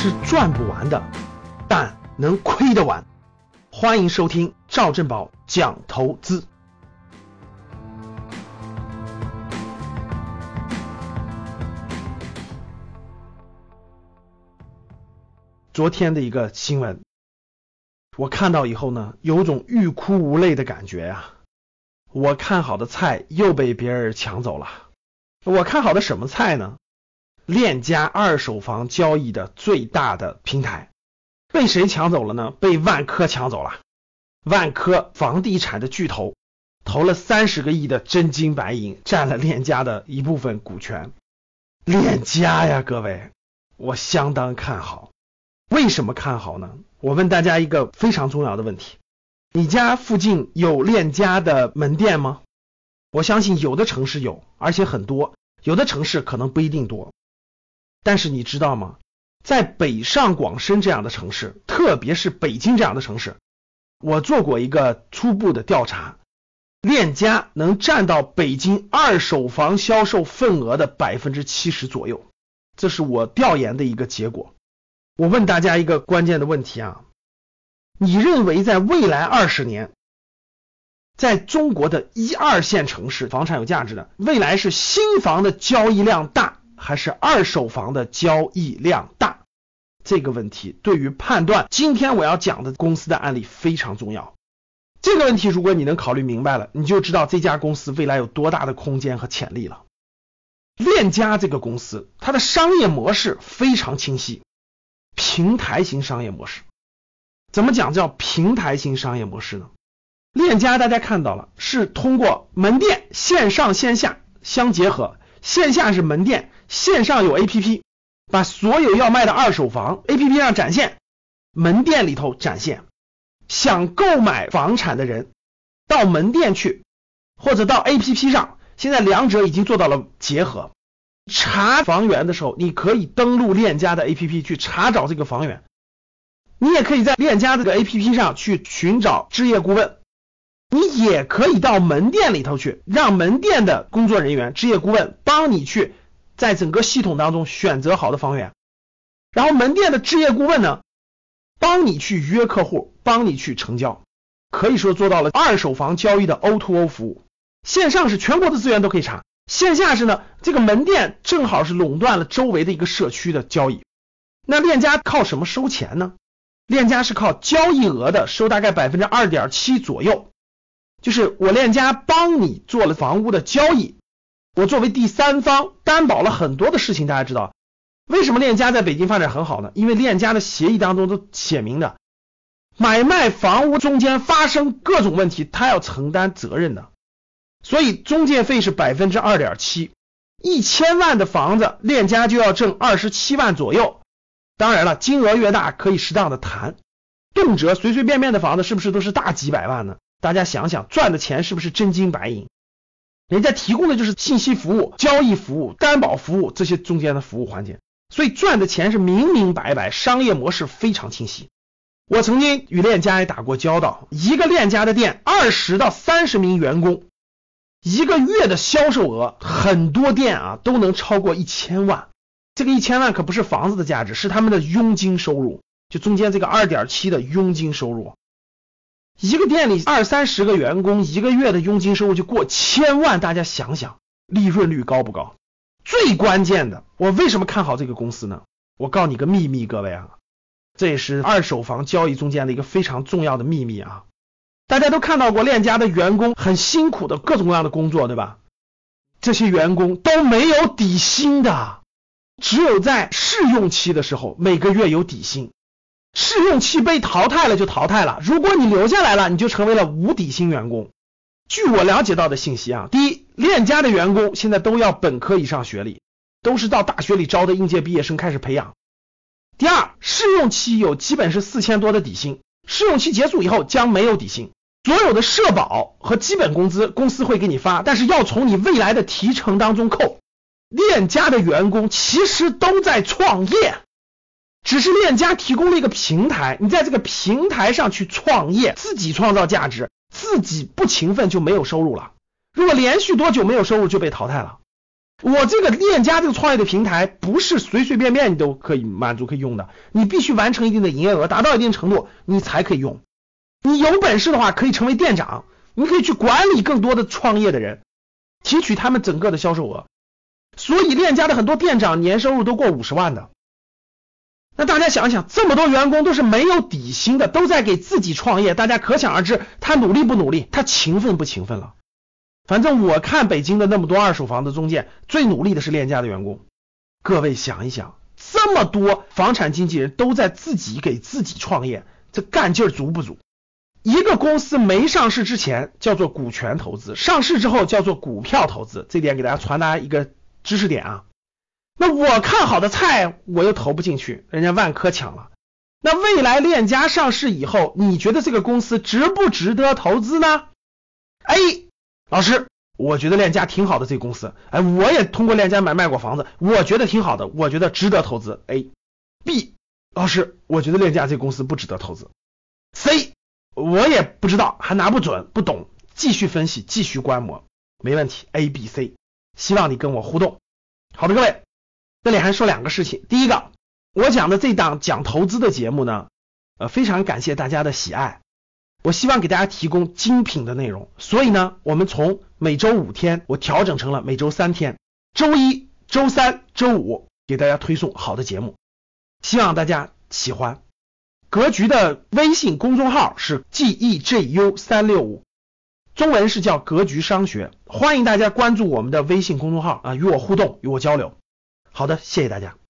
是赚不完的，但能亏得完。欢迎收听赵正宝讲投资。昨天的一个新闻，我看到以后呢，有种欲哭无泪的感觉呀。我看好的菜又被别人抢走了。我看好的什么菜呢？链家二手房交易的最大的平台被谁抢走了呢？被万科抢走了。万科房地产的巨头投了三十个亿的真金白银，占了链家的一部分股权。链家呀，各位，我相当看好。为什么看好呢？我问大家一个非常重要的问题：你家附近有链家的门店吗？我相信有的城市有，而且很多；有的城市可能不一定多。但是你知道吗？在北上广深这样的城市，特别是北京这样的城市，我做过一个初步的调查，链家能占到北京二手房销售份额的百分之七十左右，这是我调研的一个结果。我问大家一个关键的问题啊，你认为在未来二十年，在中国的一二线城市房产有价值的，未来是新房的交易量大？还是二手房的交易量大，这个问题对于判断今天我要讲的公司的案例非常重要。这个问题如果你能考虑明白了，你就知道这家公司未来有多大的空间和潜力了。链家这个公司，它的商业模式非常清晰，平台型商业模式。怎么讲叫平台型商业模式呢？链家大家看到了，是通过门店线上线下相结合，线下是门店。线上有 APP，把所有要卖的二手房 APP 上展现，门店里头展现。想购买房产的人到门店去，或者到 APP 上，现在两者已经做到了结合。查房源的时候，你可以登录链家的 APP 去查找这个房源，你也可以在链家这个 APP 上去寻找置业顾问，你也可以到门店里头去，让门店的工作人员、置业顾问帮你去。在整个系统当中选择好的房源，然后门店的置业顾问呢，帮你去约客户，帮你去成交，可以说做到了二手房交易的 O to O 服务。线上是全国的资源都可以查，线下是呢，这个门店正好是垄断了周围的一个社区的交易。那链家靠什么收钱呢？链家是靠交易额的收，大概百分之二点七左右，就是我链家帮你做了房屋的交易。我作为第三方担保了很多的事情，大家知道为什么链家在北京发展很好呢？因为链家的协议当中都写明的，买卖房屋中间发生各种问题，他要承担责任的，所以中介费是百分之二点七，一千万的房子链家就要挣二十七万左右。当然了，金额越大可以适当的谈，动辄随随便便的房子是不是都是大几百万呢？大家想想，赚的钱是不是真金白银？人家提供的就是信息服务、交易服务、担保服务这些中间的服务环节，所以赚的钱是明明白白，商业模式非常清晰。我曾经与链家也打过交道，一个链家的店，二十到三十名员工，一个月的销售额，很多店啊都能超过一千万。这个一千万可不是房子的价值，是他们的佣金收入，就中间这个二点七的佣金收入。一个店里二三十个员工，一个月的佣金收入就过千万，大家想想利润率高不高？最关键的，我为什么看好这个公司呢？我告诉你个秘密，各位啊，这也是二手房交易中间的一个非常重要的秘密啊！大家都看到过链家的员工很辛苦的各种各样的工作，对吧？这些员工都没有底薪的，只有在试用期的时候每个月有底薪。试用期被淘汰了就淘汰了，如果你留下来了，你就成为了无底薪员工。据我了解到的信息啊，第一，链家的员工现在都要本科以上学历，都是到大学里招的应届毕业生开始培养。第二，试用期有基本是四千多的底薪，试用期结束以后将没有底薪，所有的社保和基本工资公司会给你发，但是要从你未来的提成当中扣。链家的员工其实都在创业。只是链家提供了一个平台，你在这个平台上去创业，自己创造价值，自己不勤奋就没有收入了。如果连续多久没有收入就被淘汰了。我这个链家这个创业的平台不是随随便便你都可以满足可以用的，你必须完成一定的营业额，达到一定程度，你才可以用。你有本事的话，可以成为店长，你可以去管理更多的创业的人，提取他们整个的销售额。所以链家的很多店长年收入都过五十万的。那大家想想，这么多员工都是没有底薪的，都在给自己创业，大家可想而知，他努力不努力，他勤奋不勤奋了。反正我看北京的那么多二手房的中介，最努力的是链家的员工。各位想一想，这么多房产经纪人都在自己给自己创业，这干劲足不足？一个公司没上市之前叫做股权投资，上市之后叫做股票投资。这点给大家传达一个知识点啊。那我看好的菜我又投不进去，人家万科抢了。那未来链家上市以后，你觉得这个公司值不值得投资呢？A 老师，我觉得链家挺好的，这个公司，哎，我也通过链家买卖过房子，我觉得挺好的，我觉得值得投资。A、B，老师，我觉得链家这公司不值得投资。C，我也不知道，还拿不准，不懂，继续分析，继续观摩，没问题。A、B、C，希望你跟我互动。好的，各位，这里还说两个事情。第一个，我讲的这档讲投资的节目呢，呃，非常感谢大家的喜爱。我希望给大家提供精品的内容，所以呢，我们从每周五天，我调整成了每周三天，周一、周三、周五给大家推送好的节目，希望大家喜欢。格局的微信公众号是 G E J U 三六五，中文是叫格局商学，欢迎大家关注我们的微信公众号啊，与我互动，与我交流。好的，谢谢大家。